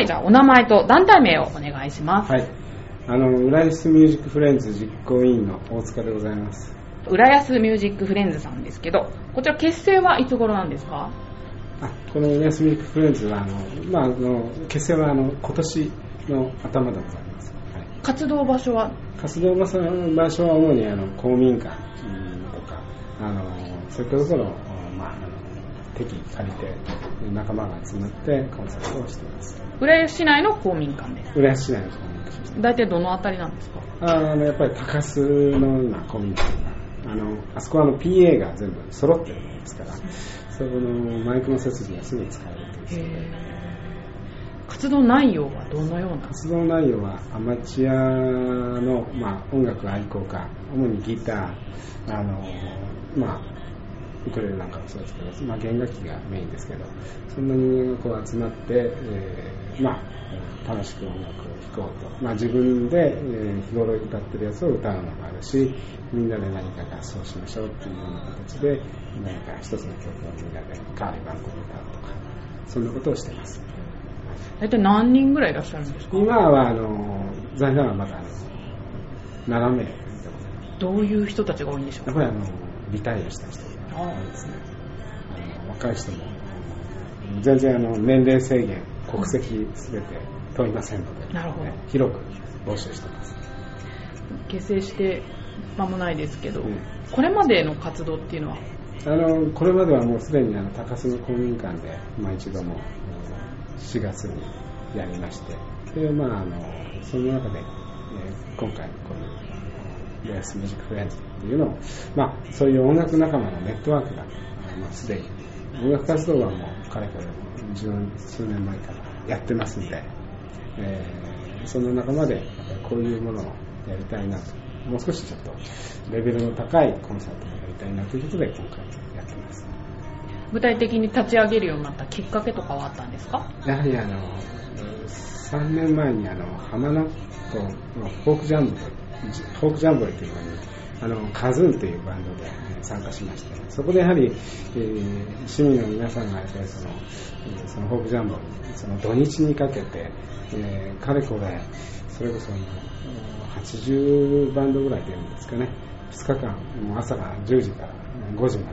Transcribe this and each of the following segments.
はい、じゃあお名前と団体名をお願いします。はい。あの、浦安ミュージックフレンズ実行委員の大塚でございます。浦安ミュージックフレンズさんですけど、こちら結成はいつ頃なんですか？あ、この浦安ミュージックフレンズは、あの、まあ、あの、結成は、あの、今年の頭でございます。はい。活動場所は？活動場所は主に、あの、公民館うんとか、あの、そういったところ適宜借りて、仲間が集まってコンサートをしています。浦安市内の公民館です。浦安市内の公民館です。大体どのあたりなんですか？あのやっぱり高須の今コミュニティがあのあそこはあの PA が全部揃ってるものですからそこのマイクの設備がすぐ使えるという活動内容はどのような？活動内容はアマチュアの、まあ、音楽愛好家主にギターあの、まあ、ウクレレなんかもそうですけど、まあ、弦楽器がメインですけどそんな人間がこう集まって、えーまあ、楽しく音楽を聴こうと、まあ、自分で、えー日頃歌ってるやつを歌うのもあるしみんなで何か合奏しましょうっていうような形で何か一つの曲をみんなで代わり番号で歌うとかそんなことをしてます。大体何人ぐらいいらっしゃるんですか？今はあの財団はまだあの7名でございまどういう人たちが多いんでしょう？かすやっぱりあのリタイアした人ですねあの若い人も全然あの年齢制限国籍すべて問いませんので、なるほど。ね広く募集してます。結成して間もないですけど、うん。これまでの活動っていうのは？あのこれまではもうすでにあの高須の公民館で、まあ、一度もあの4月にやりましてで、まあ、あのその中で、えー今回このレアスミュージックフレンズっていうのを、まあ、そういう音楽仲間のネットワークが、まあ、す。でに音楽活動はもうかれこれ十数年前からやってますんで、えーその仲間でこういうものをやりたいなともう少しちょっとレベルの高いコンサートをやりたいなということで今回やってます。具体的に立ち上げるようになったきっかけとかはあったんですか？やはりあの3年前にあの浜名湖のフォークジャンボフォークジャンボリーというのにあのカズンというバンドで参加しましてそこでやはり、えー市民の皆さんがやっぱりそのそのフォークジャンボリーその土日にかけて、えーかれこれそれこそ80バンドぐらい出るんですかね。2日間もう朝が10時から5時ま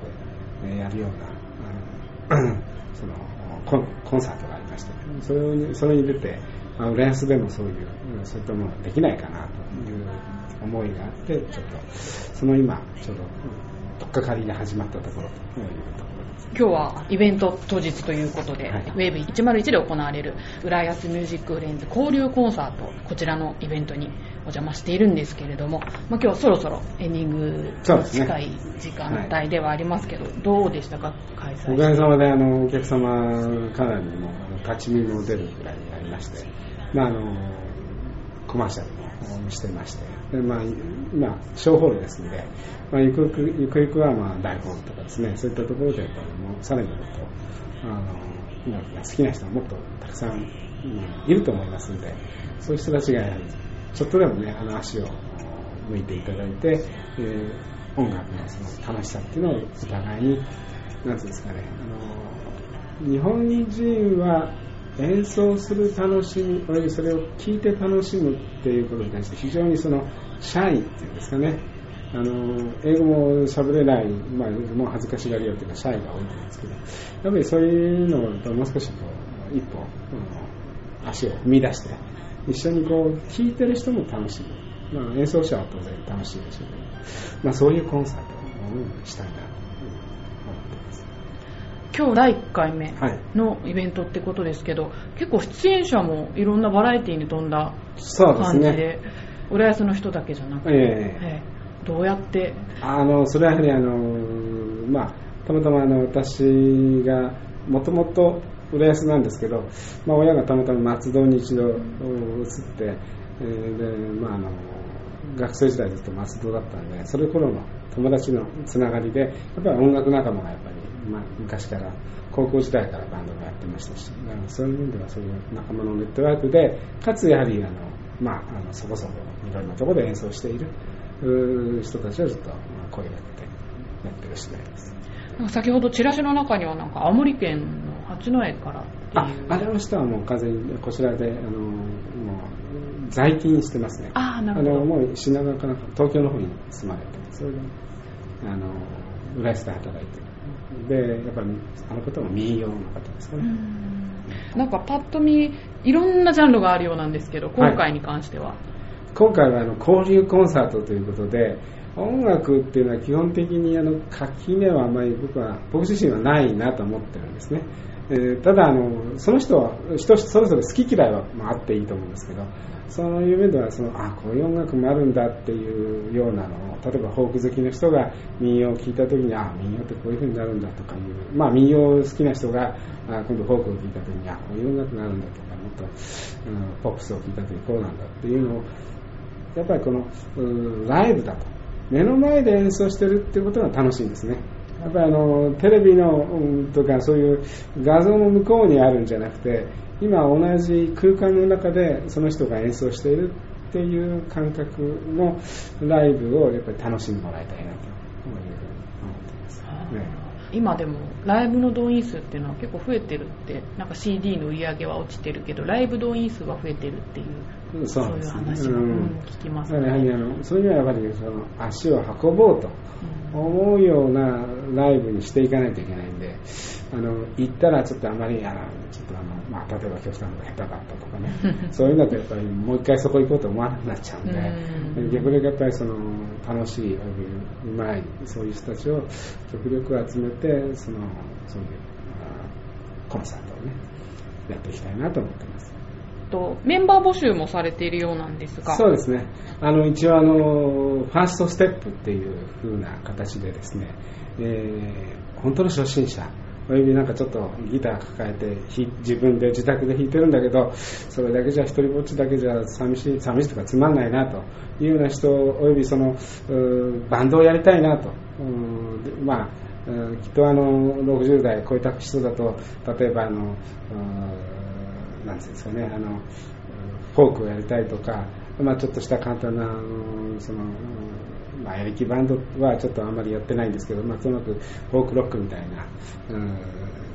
でやるようなあの そのコンコンサートがありましてそれにそれに出て、浦安でもそういうそういったものができないかなと。思いがあってちょっとその今ちょうどうん取っかかりが始まったところというところ。です今日はイベント当日ということで、はい。ウェーブ101で行われる浦安ミュージックフレンズ交流コンサートこちらのイベントにお邪魔しているんですけれども、まあ、今日はそろそろエンディング近い時間帯ではありますけど、どうでしたか？開催。おかげさまであのお客様からにも立ち見も出るぐらいになりまして、まあ、あのコマーシャルもしてまして。で、まあ、今小ホールですので、まあ、ゆくゆくゆくゆくはまあ大ホールとかですねそういったところでやっぱりもうさらにもっとあの音楽が好きな人はもっとたくさん、いると思いますのでそういう人たちがやはりちょっとでもねあの足を向いていただいて、えー音楽のその楽しさっていうのをお互いになんていうんですかねあの日本人は演奏する楽しみおよびそれを聴いて楽しむっていうことに対して非常にそのシャイっていうんですかね。あの英語も喋れない、まあ、もう恥ずかしがり屋というかシャイが多いんですけどやっぱりそういうのともう少しこう一歩、うん足を踏み出して一緒にこう聴いてる人も楽しむ、まあ、演奏者は当然楽しいでしょうけど、まあ、そういうコンサートをしたいな。今日第1回目はい。のイベントってことですけど、結構出演者もいろんなバラエティに富んだ感じでね。浦安の人だけじゃなくて、ええ。ええどうやって？あのそれはやはりあの、まあ、たまたまあの私がもともと浦安なんですけど、まあ、親がたまたま松戸に一度うん移って、えーでまあ、あの学生時代ずっと松戸だったんでそれ頃の友達のつながりでやっぱり音楽仲間がやっぱり、まあ、昔から高校時代からバンドをやってましたしそういう意味ではそういう仲間のネットワークでかつやはりあの、まあ、あのそこそこいろんなところで演奏している人たちをちょっとまあ声をかけてやってる次第です。先ほどチラシの中にはなんか青森県の八戸からああれの人はもう完全にこちらで、あの、もう、在勤してますね。あーなるほどあの、もう品川かなんか、東京の方に住まれて、それで、あの、浦安で働いてる。で、やっぱり、あの方も民謡の方ですかね。なんかパッと見いろんなジャンルがあるようなんですけど今回に関しては、今回はあの交流コンサートということで音楽っていうのは基本的にあの垣根はあまり僕は僕自身はないなと思ってるんですね、えーただあのその人は人それぞれ好き嫌いはあっていいと思うんですけどそういう面ではそのあこういう音楽もあるんだっていうようなのを例えばフォーク好きの人が民謡を聴いた時にあ民謡ってこういう風になるんだとかいうまあ民謡好きな人があ今度フォークを聴いた時にあこういう音楽があるんだとかもっと、うん、ポップスを聴いた時にこうなんだっていうのをやっぱりこのライブだと。目の前で演奏してるってことが楽しいんですね。やっぱりあのテレビのとかそういう画像の向こうにあるんじゃなくて今同じ空間の中でその人が演奏しているっていう感覚のライブをやっぱり楽しんでもらいたいなというふうに思っています、ね今でもライブの動員数っていうのは結構増えてるってなんか CD の売り上げは落ちてるけどライブ動員数は増えてるっていうそそうういう話は、うんうん聞きますだからやはりあのそういうのはやっぱりその足を運ぼうと思うようなライブにしていかないといけないあの行ったらちょっとあまりあのちょっとあの、まあ、例えば極端な下手だったとかね。そういうのだとやっぱりもう一回そこ行こうと思わなくなっちゃうんで、うん。逆にやっぱりその楽しい、うまいそういう人たちを極力集めてそのそういうあコンサートをねやっていきたいなと思ってます。とメンバー募集もされているようなんですがそうですね。あの、一応あの、ファーストステップっていう風な形でですね、えー本当の初心者、およびなんかちょっとギター抱えてひ自分で自宅で弾いてるんだけどそれだけじゃ一人ぼっちだけじゃ寂しい寂しいとかつまんないなというような人およびそのバンドをやりたいなとうんでまあきっとあの60代超えた人だと例えばあのうんなんていうんですかねあのフォークをやりたいとか、まあ、ちょっとした簡単なそのまあ、エレキバンドはちょっとあんまりやってないんですけど、まあ、とにかくフォークロックみたいな、うん、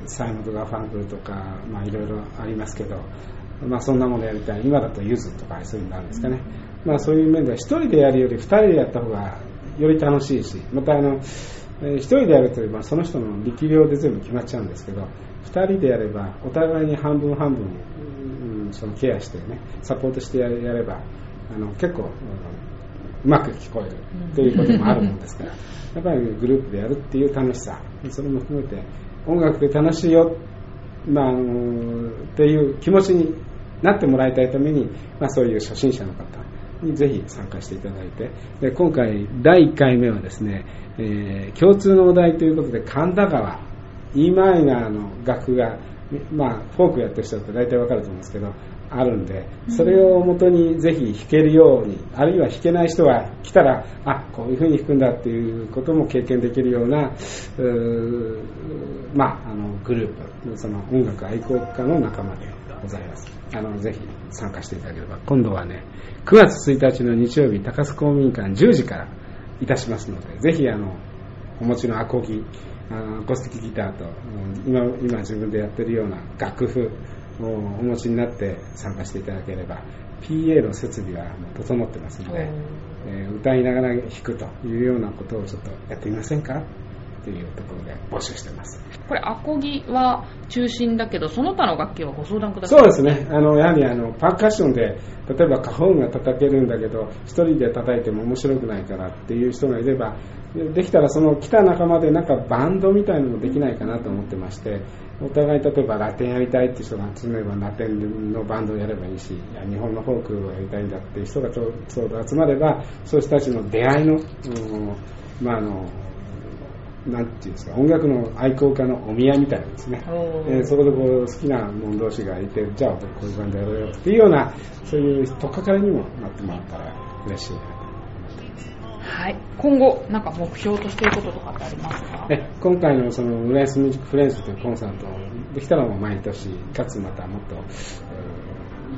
サイモンドガーファンクルとか、まあ、いろいろありますけど、まあ、そんなものやりたい。今だとユズとかそういうのなんですかね、まあ、そういう面では一人でやるより二人でやった方がより楽しいしまたあのえー一人でやると、まあ、その人の力量で全部決まっちゃうんですけど二人でやればお互いに半分半分、うんそのケアしてねサポートしてややればあの結構、うまく聞こえるということもあるもんですから、やっぱりグループでやるっていう楽しさ、それも含めて、音楽で楽しいよ、まあ、あのっていう気持ちになってもらいたいために、まあ、そういう初心者の方にぜひ参加していただいて、で今回、第1回目はですね、えー共通のお題ということで、神田川、E マイナーの楽譜が、まあ、フォークやってる人だと大体わかると思うんですけど、あるんで、それをもとにぜひ弾けるように、あるいは弾けない人が来たら、あ、こういう風に弾くんだっていうことも経験できるような、まあ、あの、グループ、その音楽愛好家の仲間でございます。あの、ぜひ参加していただければ、今度はね、9月1日の日曜日、高須公民館10時からいたしますので、ぜひあの、お持ちのアコギ、アコースティックギターと、うん今今自分でやってるような楽譜をお持ちになって参加していただければ PA の設備は整ってますので、えー歌いながら弾くというようなことをちょっとやってみませんか？というところで募集してます。これアコギは中心だけどその他の楽器はご相談ください。そうですね。あのやはりあのパーカッションで例えば花本が叩けるんだけど一人で叩いても面白くないからっていう人がいればでできたらその来た仲間でなんかバンドみたいなのもできないかなと思ってましてお互い例えばラテンやりたいっていう人が集めればラテンのバンドをやればいいしいや日本のフォークをやりたいんだっていう人がちょちょうど集まればそういう人たちの出会いの、うんまああのなんていうんですか音楽の愛好家のお見合いみたいなんですね、えーそこでこう好きな者同士がいてじゃあこういうバンドやろうよっていうようなそういうとっかかりにもなってもらったら嬉しいなとはい。今後なんか目標としていることとかってありますか？え今回のその浦安ミュージックフレンズというコンサートできたらもう毎年かつまたもっと、えー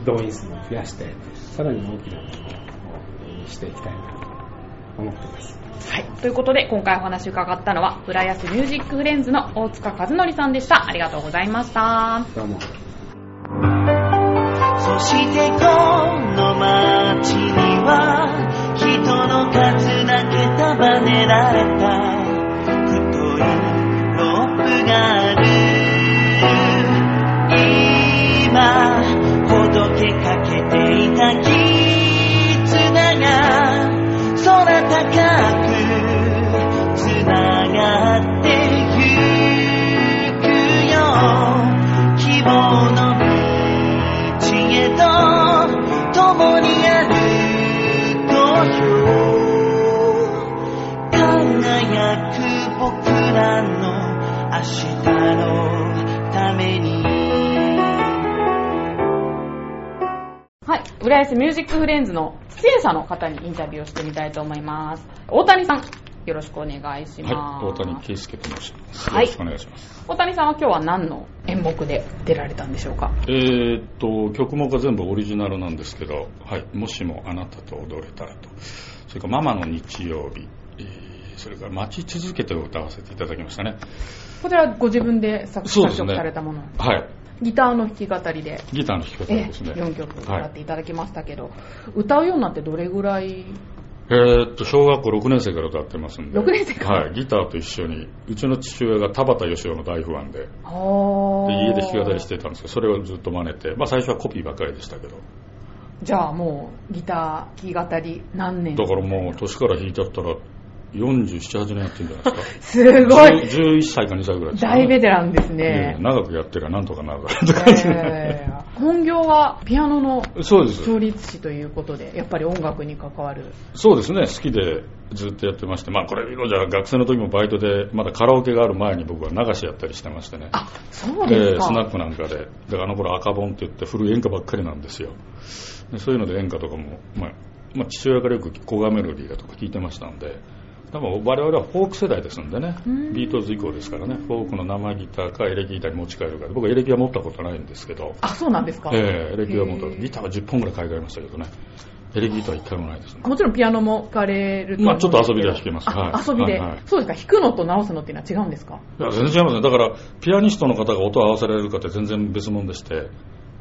動員数も増やしてさらに大きなものをしていきたいなと思っています。はい。ということで、今回お話伺ったのは、浦安ミュージックフレンズの大塚和則さんでした。ありがとうございました。どうも。そしてこの街には人の数だけ束ねられた太いロープがある浦安ミュージックフレンズの出演者の方にインタビューをしてみたいと思います。大谷さん、よろしくお願いします。はい、大谷圭介と申します。はいよろしくお願いします。大谷さんは今日は何の演目で出られたんでしょうか？えーっと、曲目が全部オリジナルなんですけど、はい、もしもあなたと踊れたらと、それからママの日曜日、えーそれから待ち続けてを歌わせていただきましたね。こちらご自分で作作そうですね曲されたもの、はい、ギターの弾き語りで、ギターの弾き方えですね。4曲歌はい。っていただきましたけど、歌うようになってどれぐらい？えーっと、小学校6年生から歌ってますんで。6年生から？はい、ギターと一緒に、うちの父親が田畑義雄の大ファンで、で家で弾き語りしてたんですけど、それをずっと真似て、まあ最初はコピーばっかりでしたけど、じゃあもうギター弾き語り何年？だからもう年から弾いちゃったら、47、8年やってるんじゃないですか。すごい。10 11歳か2歳ぐらいですか。ね大ベテランですえねえ。長くやってりゃなんとかなるだろうとか、えー本業はピアノのそうです。調律師ということで、やっぱり音楽に関わる。そうですね。好きでずっとやってまして。まあこれ今じゃ学生の時もバイトでまだカラオケがある前に僕は流しやったりしてましてね。あ、そうですか。ええスナックなんかで。だからあの頃赤本って言って古い演歌ばっかりなんですよ。でそういうので演歌とかも、まあまあ、父親からよく古賀メロディーだとか聞いてましたんで多分我々はフォーク世代ですんでね。うん。ビートルズ以降ですからね。フォークの生ギターかエレキギターに持ち帰るか。僕はエレキは持ったことないんですけど。あ、そうなんですか？ええエレキは持った。ギターは10本ぐらい買い替えましたけどね。エレキギターは1回もないですね。もちろんピアノも弾かれると。思まあちょっと遊びでは弾けます。あはい。遊びで、はいはい。そうですか。弾くのと直すのっていうのは違うんですか？いや全然違いますね。だからピアニストの方が音を合わせられるかって全然別物でして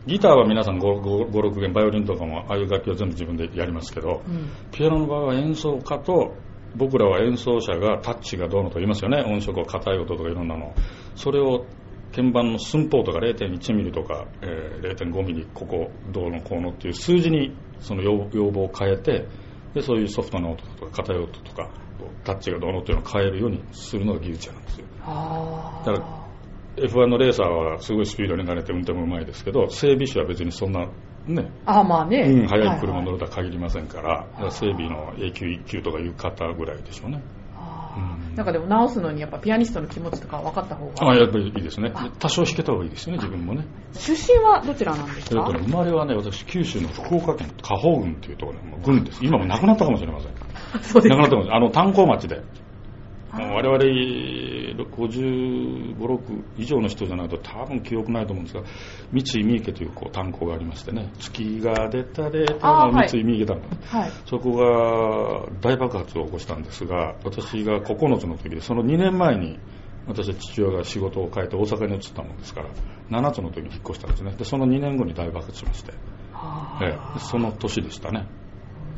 ギターは皆さん56弦バイオリンとかもああいう楽器は全部自分でやりますけどうん。ピアノの場合は演奏家と僕らは演奏者がタッチがどうのとか言いますよね。音色を硬い音とかいろんなの。それを鍵盤の寸法とか0.1ミリとか、えー0.5ミリここどうのこうのっていう数字にその要要望を変えてでそういうソフトな音とか硬い音とかタッチがどうのっていうのを変えるようにするのが技術者なんですよ。あだから F1 のレーサーはすごいスピードに慣れて運転もうまいですけど整備士は別にそんなねあ。あまあね。うん、速い車はいはい乗るとは限りませんから、だから整備の A 級、1級とかいう方ぐらいでしょうね。うんなんかでも直すのにやっぱピアニストの気持ちとか分かった方あが。やっぱりいいですね。多少弾けた方がいいですよね、自分もね。出身はどちらなんですか？えっとね、生まれはね、私、九州の福岡県加宝郡っていうところで、郡です。今もなくなったかもしれません。そうですなくなったかもしれない。あの、炭鉱町で。我々、55、6以上の人じゃないと多分記憶ないと思うんですが、三井三池というこう炭鉱がありましてね、月が出た出たの三井三池炭鉱。はい。そこが大爆発を起こしたんですが、私が9つの時で、その2年前に、私は父親が仕事を変えて大阪に移ったもんですから、7つの時に引っ越したんですね。で、その2年後に大爆発しまして、あええその年でしたね。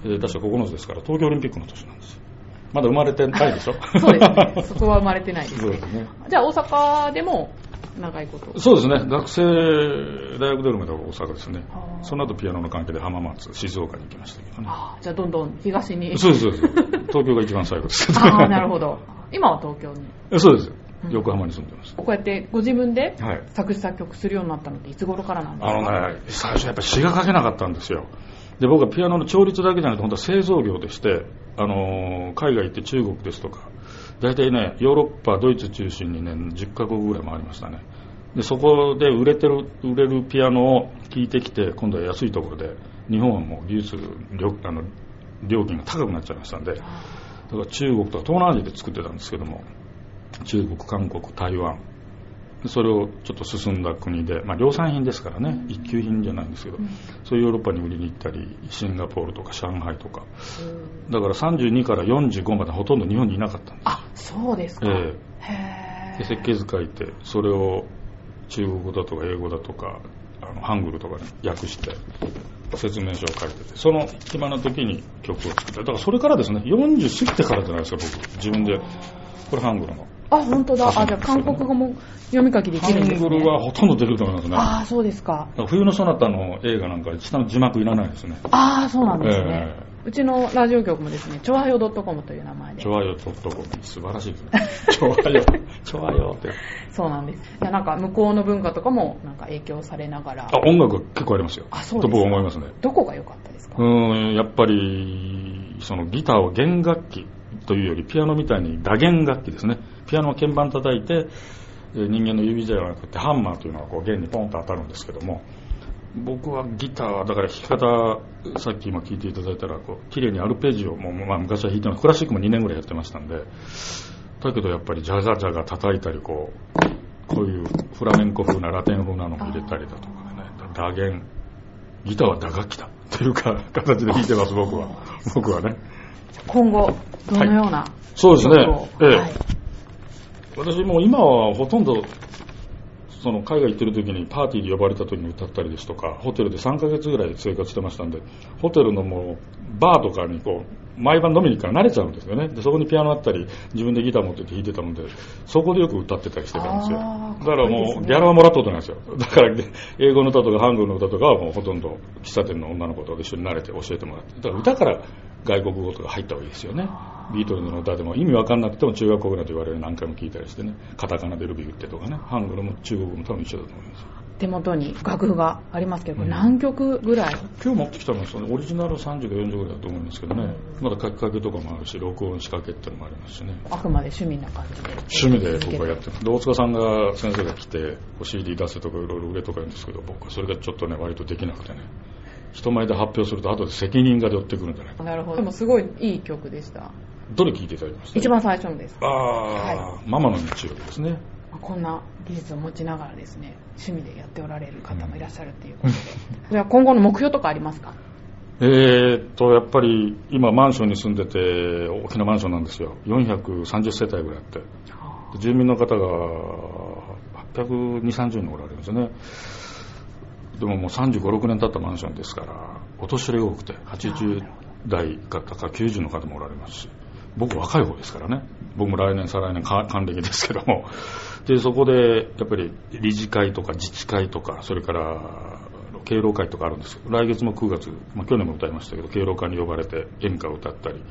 えー確か9つですから、東京オリンピックの年なんですよ。まだ生まれてないでしょ？そうですね。そこは生まれてないですね。そうですね。じゃあ大阪でも長いこと。そうですね。学生、大学出るまでは大阪ですねその後ピアノの関係で浜松、静岡に行きましたけどね。あーじゃあどんどん東に。そうです、そうです。東京が一番最後です。ああ、なるほど。今は東京に。ど。そうですうん。横浜に住んでます。こうやってご自分ではい。作詞作曲するようになったのっていつ頃からなんですあかのね、最初やっぱり詩が書けなかったんですよ。で、僕はピアノの調律だけじゃなくて、本当は製造業でして、あの海外行って中国ですとか、大体ね、ヨーロッパ、ドイツ中心にね、10カ国ぐらい回りましたね。で、そこで売れてる、売れるピアノを聴いてきて、今度は安いところで、日本はもう技術、あの料金が高くなっちゃいましたんで、だから中国とか東南アジアで作ってたんですけども、中国、韓国、台湾、それをちょっと進んだ国で、まあ、量産品ですからね、一級品じゃないんですけど、そういうヨーロッパに売りに行ったりシンガポールとか上海とか、だから32から45までほとんど日本にいなかったんです。あそうですか、えへで設計図書いてそれを中国語だとか英語だとかあのハングルとかに訳して説明書を書いててその暇な時に曲を作っただからそれからですね40過ぎてからじゃないですか僕。自分でこれハングルのあ本当だ。あじゃあ韓国語も読み書きでハきるんですね。ングルはほとんどできると思いますねああそうですか。冬のソナタの映画なんか下の字幕いらないですね。ああそうなんですね、えうちのラジオ局もですね、ちょわよ .com という名前で。ちょ。わよ .com 素晴らしいですね。ちょわよちょわよって。そうなんです。いやなんか向こうの文化とかもなんか影響されながら。あ、音楽結構ありますよ。あそうですか。と僕思いますね。どこが良かったですか？うーんやっぱりそのギターを弦楽器というよりピアノみたいに打弦楽器ですねピアノは鍵盤叩いてえー人間の指じゃなくてハンマーというのはこう弦にポンと当たるんですけども僕はギターはだから弾き方さっき今聞いていただいたらこう綺麗にアルペジオも、まあ、昔は弾いてクラシックも2年ぐらいやってましたんでだけどやっぱりジャジャジャが叩いたりこうこういうフラメンコ風なラテン風なのも入れたりだとかでね打弦ギターは打楽器だっていうか形で弾いてます僕は。僕はね。今後、どのような、そうですね。ええ。はい私も今はほとんどその海外行ってる時にパーティーで呼ばれた時に歌ったりですとかホテルで3ヶ月ぐらい生活してましたんでホテルのもうバーとかにこう毎晩飲みに行くから慣れちゃうんですよね。でそこにピアノあったり自分でギター持ってって弾いてたのでそこでよく歌ってたりしてたんですよ。だからもうギャラはもらったことないですよ。だから英語の歌とかハングルの歌とかはもうほとんど喫茶店の女の子と一緒に慣れて教えてもらって。だから歌から外国語とか入った方がいいですよね。ビートルズの歌でも意味わかんなくても中学校ぐらいと言われる何回も聞いたりしてね。カタカナでルビー打ってとかね。ハングルも中国語も多分一緒だと思いますよ手元に楽譜がありますけど、何曲ぐらい、今日持ってきたのはそのオリジナル30か40ぐらいだと思うんですけどね。まだ書きかけとかもあるし録音仕掛けっていうのもありますしね。あくまで趣味な感じで。趣味で僕はやってます。で大塚さんが先生が来て CD 出せとかいろいろ売れとか言うんですけど僕はそれがちょっとね割とできなくてね。人前で発表すると後で責任が寄ってくるんじゃないかなるほど。でもすごいいい曲でした。どれ聞いていただきました？一番最初のです。ああ、はママの日曜日ですね。まあこんな技術を持ちながらですね、趣味でやっておられる方もいらっしゃるっていうことで。じゃあ今後の目標とかありますか？えーっとやっぱり今マンションに住んでて大きなマンションなんですよ。430世帯ぐらいあって。で住民の方が820、30人おられるんですよね。でももう35、6年経ったマンションですからお年寄りが多くて80代方か90の方もおられますし。僕若い方ですからね。僕も来年再来年か還暦ですけどもでそこでやっぱり理事会とか自治会とかそれから敬老会とかあるんです。けど来月も9月、まあ、去年も歌いましたけど敬老会に呼ばれて演歌を歌ったり。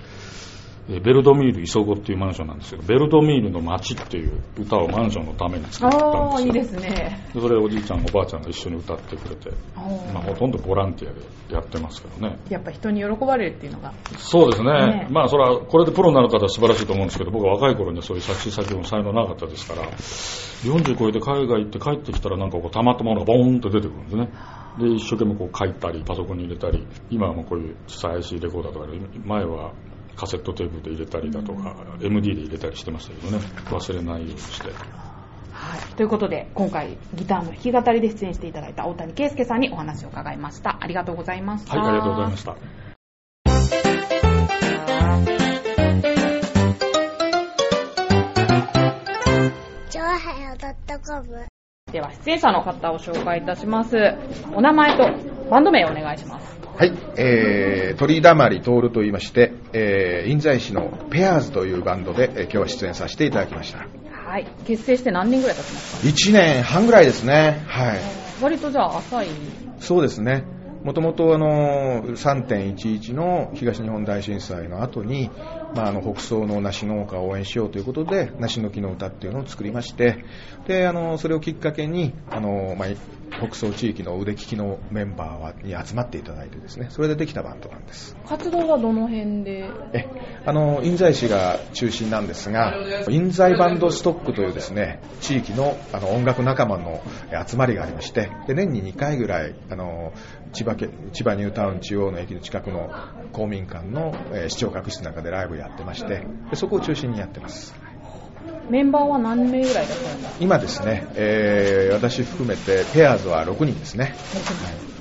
ベルドミール磯子っていうマンションなんですけどベルドミールの街っていう歌をマンションのために作ったんですよ。ああ、いいですね。でそれをおじいちゃんおばあちゃんが一緒に歌ってくれて、まあ、ほとんどボランティアでやってますけどね。やっぱ人に喜ばれるっていうのが、そうですね。ね。まあそれはこれでプロになる方は素晴らしいと思うんですけど僕は若い頃にはそういう作詞作曲の才能なかったですから40超えて海外行って帰ってきたらなんかこうたまったものがボーンと出てくるんですね。で一生懸命こう書いたりパソコンに入れたり今はもうこういう小さい IC レコーダーとかで前はカセットテープで入れたりだとか、MD で入れたりしてましたけどね忘れないようにしてはい。ということで、今回、ギターの弾き語りで出演していただいた大谷圭介さんにお話を伺いました。ありがとうございました。はいありがとうございましたでは、出演者の方を紹介いたします。お名前とバンド名をお願いします。はい、えー、鳥だまり徹と言いまして、えー、印西市のペアーズというバンドで、えー今日は出演させていただきました。はい。結成して何年ぐらい経ちます1年半ぐらいですね。はい。か割とじゃあ浅い。そうですね。もともとあの3.11の東日本大震災の後に、まあ、あの北総の梨農家を応援しようということで梨の木の歌っていうのを作りましてであのそれをきっかけにあの、まあ、北総地域の腕利きのメンバーはに集まっていただいてですねそれでできたバンドなんです。活動はどの辺で？えあの印西市が中心なんですが印西バンドストックというですね地域のあの音楽仲間のえ集まりがありましてで年に2回ぐらいあの千葉県千葉ニュータウン中央の駅の近くの公民館の、えー視聴覚室なんかでライブやってましてでそこを中心にやってますメンバーは何名ぐらいいらっしゃるんですか今ですね、えー私含めてペアーズは6人ですね。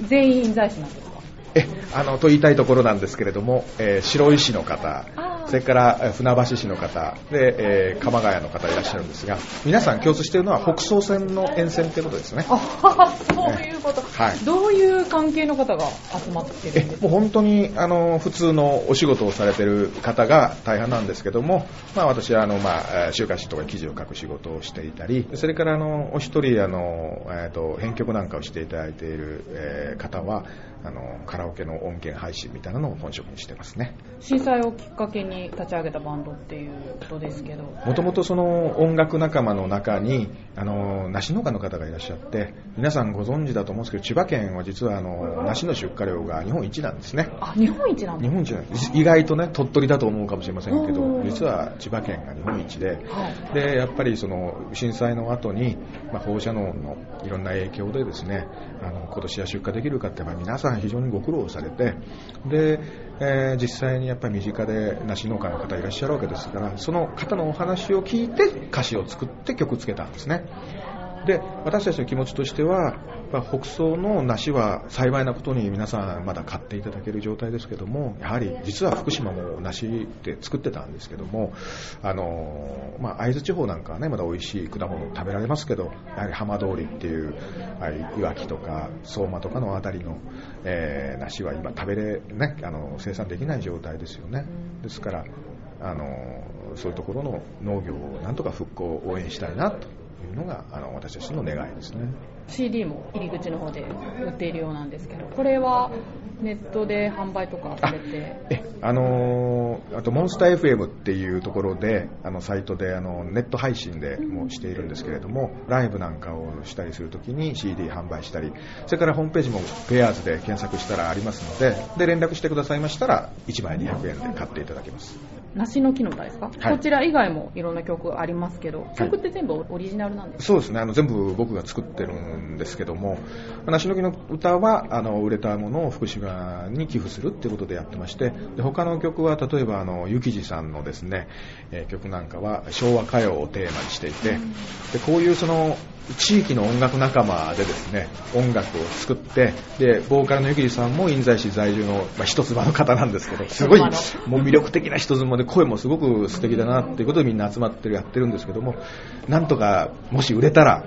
全員印西市なんですか？え、あの、と言いたいところなんですけれども、えー白井市の方それからえー船橋市の方、で、えー鎌ヶ谷の方いらっしゃるんですが、皆さん共通しているのは北総線の沿線ということですね。あそういうこと、はい。どういう関係の方が集まってるんですか？えもう本当にあの普通のお仕事をされてる方が大半なんですけども、まあ、私はあの、まあ、えー週刊誌とか記事を書く仕事をしていたりそれからあのお一人あの、えー、と編曲なんかをしていただいている、えー方はあのカラオケの音源配信みたいなのを本職にしてますね。震災をきっかけに立ち上げたバンドっていうことですけど。もともとその音楽仲間の中にあの梨農家の方がいらっしゃって皆さんご存知だと思うんですけど千葉県は実はあの梨の出荷量が日本一なんですね。あ日本一なんだ。日本一なんです。意外とね鳥取だと思うかもしれませんけど実は千葉県が日本一ではい。でやっぱりその震災の後に、まあ、放射能のいろんな影響でですねあの今年は出荷できるかって、まあ、皆さん非常にご苦労されてで、えー実際にやっぱり身近で梨農家の方いらっしゃるわけですからその方のお話を聞いて歌詞を作って曲つけたんですね。で私たちの気持ちとしては、ま北総の梨は幸いなことに皆さんまだ買っていただける状態ですけどもやはり実は福島も梨って作ってたんですけどもあの、まあ、会津地方なんかはねまだ美味しい果物食べられますけどやはり浜通りっていうああいいわきとか相馬とかのあたりの、えー梨は今食べれ、ね、あの生産できない状態ですよね。ですからあのそういうところの農業をなんとか復興を応援したいなと。いうのがあの私たちの願いですね。CD も入り口の方で売っているようなんですけどこれはネットで販売とかされて？えあのーあとモンスター FM っていうところであのサイトであのネット配信でもしているんですけれどもライブなんかをしたりするときに CD 販売したりそれからホームページもペアーズで検索したらありますのでで連絡してくださいましたら1枚200円で買っていただけます梨の木の歌ですか、はい。こちら以外もいろんな曲ありますけどい。曲って全部オリジナルなんですか、そうですね。あの全部僕が作ってるんですけども梨の木の歌はあの売れたものを福島に寄付するっていうことでやってましてで他の曲は例えばあのゆきじさんのですね、えー曲なんかは昭和歌謡をテーマにしていてでこういうその地域の音楽仲間でですね音楽を作ってでボーカルのゆきじさんも印西市在住の、まあ、人妻の方なんですけどすごいもう人魅力的な人妻で声もすごく素敵だなっていうことでみんな集まってるやってるんですけどもなんとかもし売れたら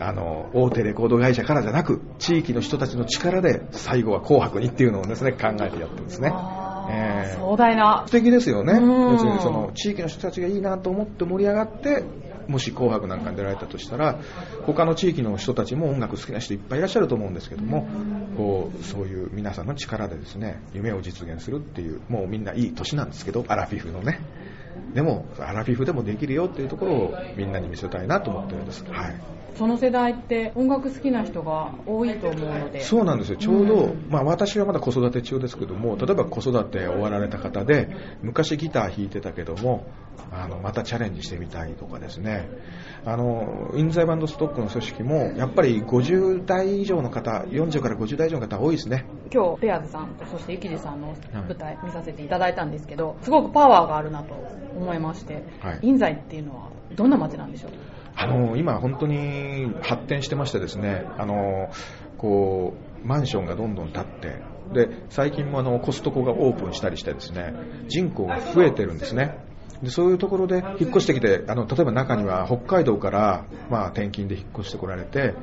あの大手レコード会社からじゃなく地域の人たちの力で最後は紅白にっていうのをですね考えてやってるんですね。えー壮大な素敵ですよね。うん別にその地域の人たちがいいなと思って盛り上がって、もし紅白なんかに出られたとしたら、他の地域の人たちも音楽好きな人いっぱいいらっしゃると思うんですけども、こうそういう皆さんの力でですね、夢を実現するっていう、もうみんないい年なんですけど、アラフィフのね。でも、アラフィフでもできるよっていうところをみんなに見せたいなと思ってるんです。はい。その世代って音楽好きな人が多いと思うのでそうなんですよ、ちょうど、うんまあ、私はまだ子育て中ですけども、例えば子育て終わられた方で、昔ギター弾いてたけども、あのまたチャレンジしてみたいとかですね、あの印西バンドストックの組織も、やっぱり50代以上の方、40から50代以上の方、多いですね。今日ペアーズさんとそしてゆきじさんの舞台見させていただいたんですけどすごくパワーがあるなと思いまして、はい印西っていうのはどんな街なんでしょう？あの今、本当に発展してましてですね、あのこうマンションがどんどん建って、で最近もあのコストコがオープンしたりしてですね人口が増えてるんですね。でそういうところで引っ越してきてあの例えば中には北海道から、まあ、転勤で引っ越してこられて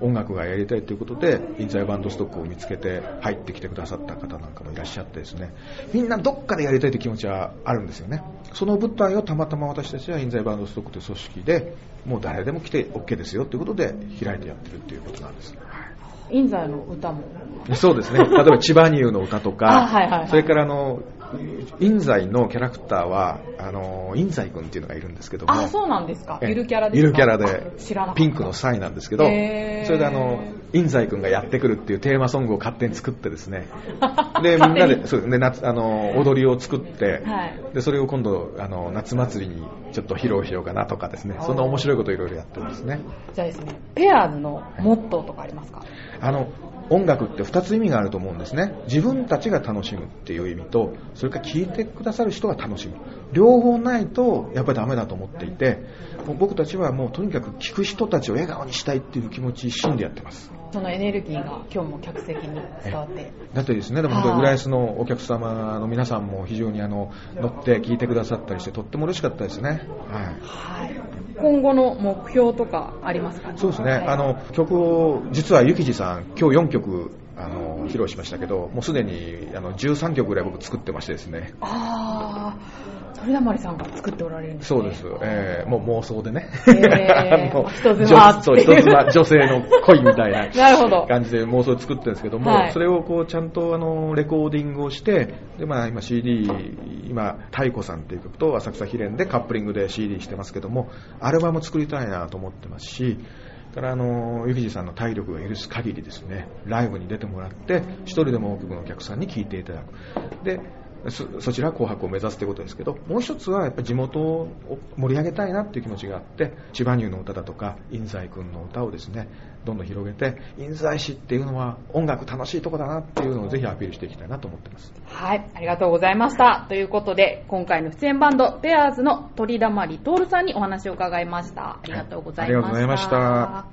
音楽がやりたいということで印西バンドストックを見つけて入ってきてくださった方なんかもいらっしゃってですね。みんなどっかでやりたいという気持ちはあるんですよね。その舞台をたまたま私たちは印西バンドストックという組織でもう誰でも来て OK ですよということで開いてやってるっていうことなんです、印西の歌も。そうですね。例えば、千葉乳の歌とか、あはいはいはい。それから、あの、印西のキャラクターは、あの、印西君っていうのがいるんですけども、あそうなんですか。ええ。ゆるキャラでゆるキャラでピンクのサイなんですけど、それであの、印西君がやってくるっていうテーマソングを勝手に作ってですね、で、みんなで、そうで夏あの、踊りを作って、はい。で、それを今度、あの、夏祭りにちょっと披露しようかなとかですね、そんな面白いことをいろいろやってるんですね。じゃあですねペアーズのモットーとかありますか、あの音楽って2つ意味があると思うんですね。自分たちが楽しむっていう意味と、それから聴いてくださる人が楽しむ。両方ないとやっぱりダメだと思っていて、僕たちはもうとにかく聴く人たちを笑顔にしたいっていう気持ち一心でやってます。そのエネルギーが今日も客席に伝わって。だってですね、でも本当に浦安のお客様の皆さんも非常にあの乗って聞いてくださったりしてとっても嬉しかったですね。はい。はい。今後の目標とかありますか？そうですね、はいあの曲を実はゆきじさん今日4曲あの披露しましたけどもうすでにあの13曲ぐらい僕作ってましてですねああ、鳥だまりさんが作っておられるんですね。そうです、えーもう妄想でね、へー あの人妻う人妻女性の恋みたいな。なるほど。感じで妄想で作ってるんですけども、はい。それをこうちゃんとあのレコーディングをしてで、まあ、今 CD 今太鼓さんっていう曲と浅草秘伝でカップリングで CD してますけどもアルバム作りたいなと思ってますしからあのゆきじさんの体力が許す限りですねライブに出てもらって一人でも多くのお客さんに聴いていただく。でそそちらは紅白を目指すということですけどもう一つはやっぱり地元を盛り上げたいなっていう気持ちがあって千葉乳の歌だとか印西君の歌をですねどんどん広げて印西市っていうのは音楽楽しいとこだなっていうのをぜひアピールしていきたいなと思ってますはい、ありがとうございました。ということで、今回の出演バンド、ペアーズの鳥だまり徹さんにお話を伺いました。ありがとうございました。はいありがとうございました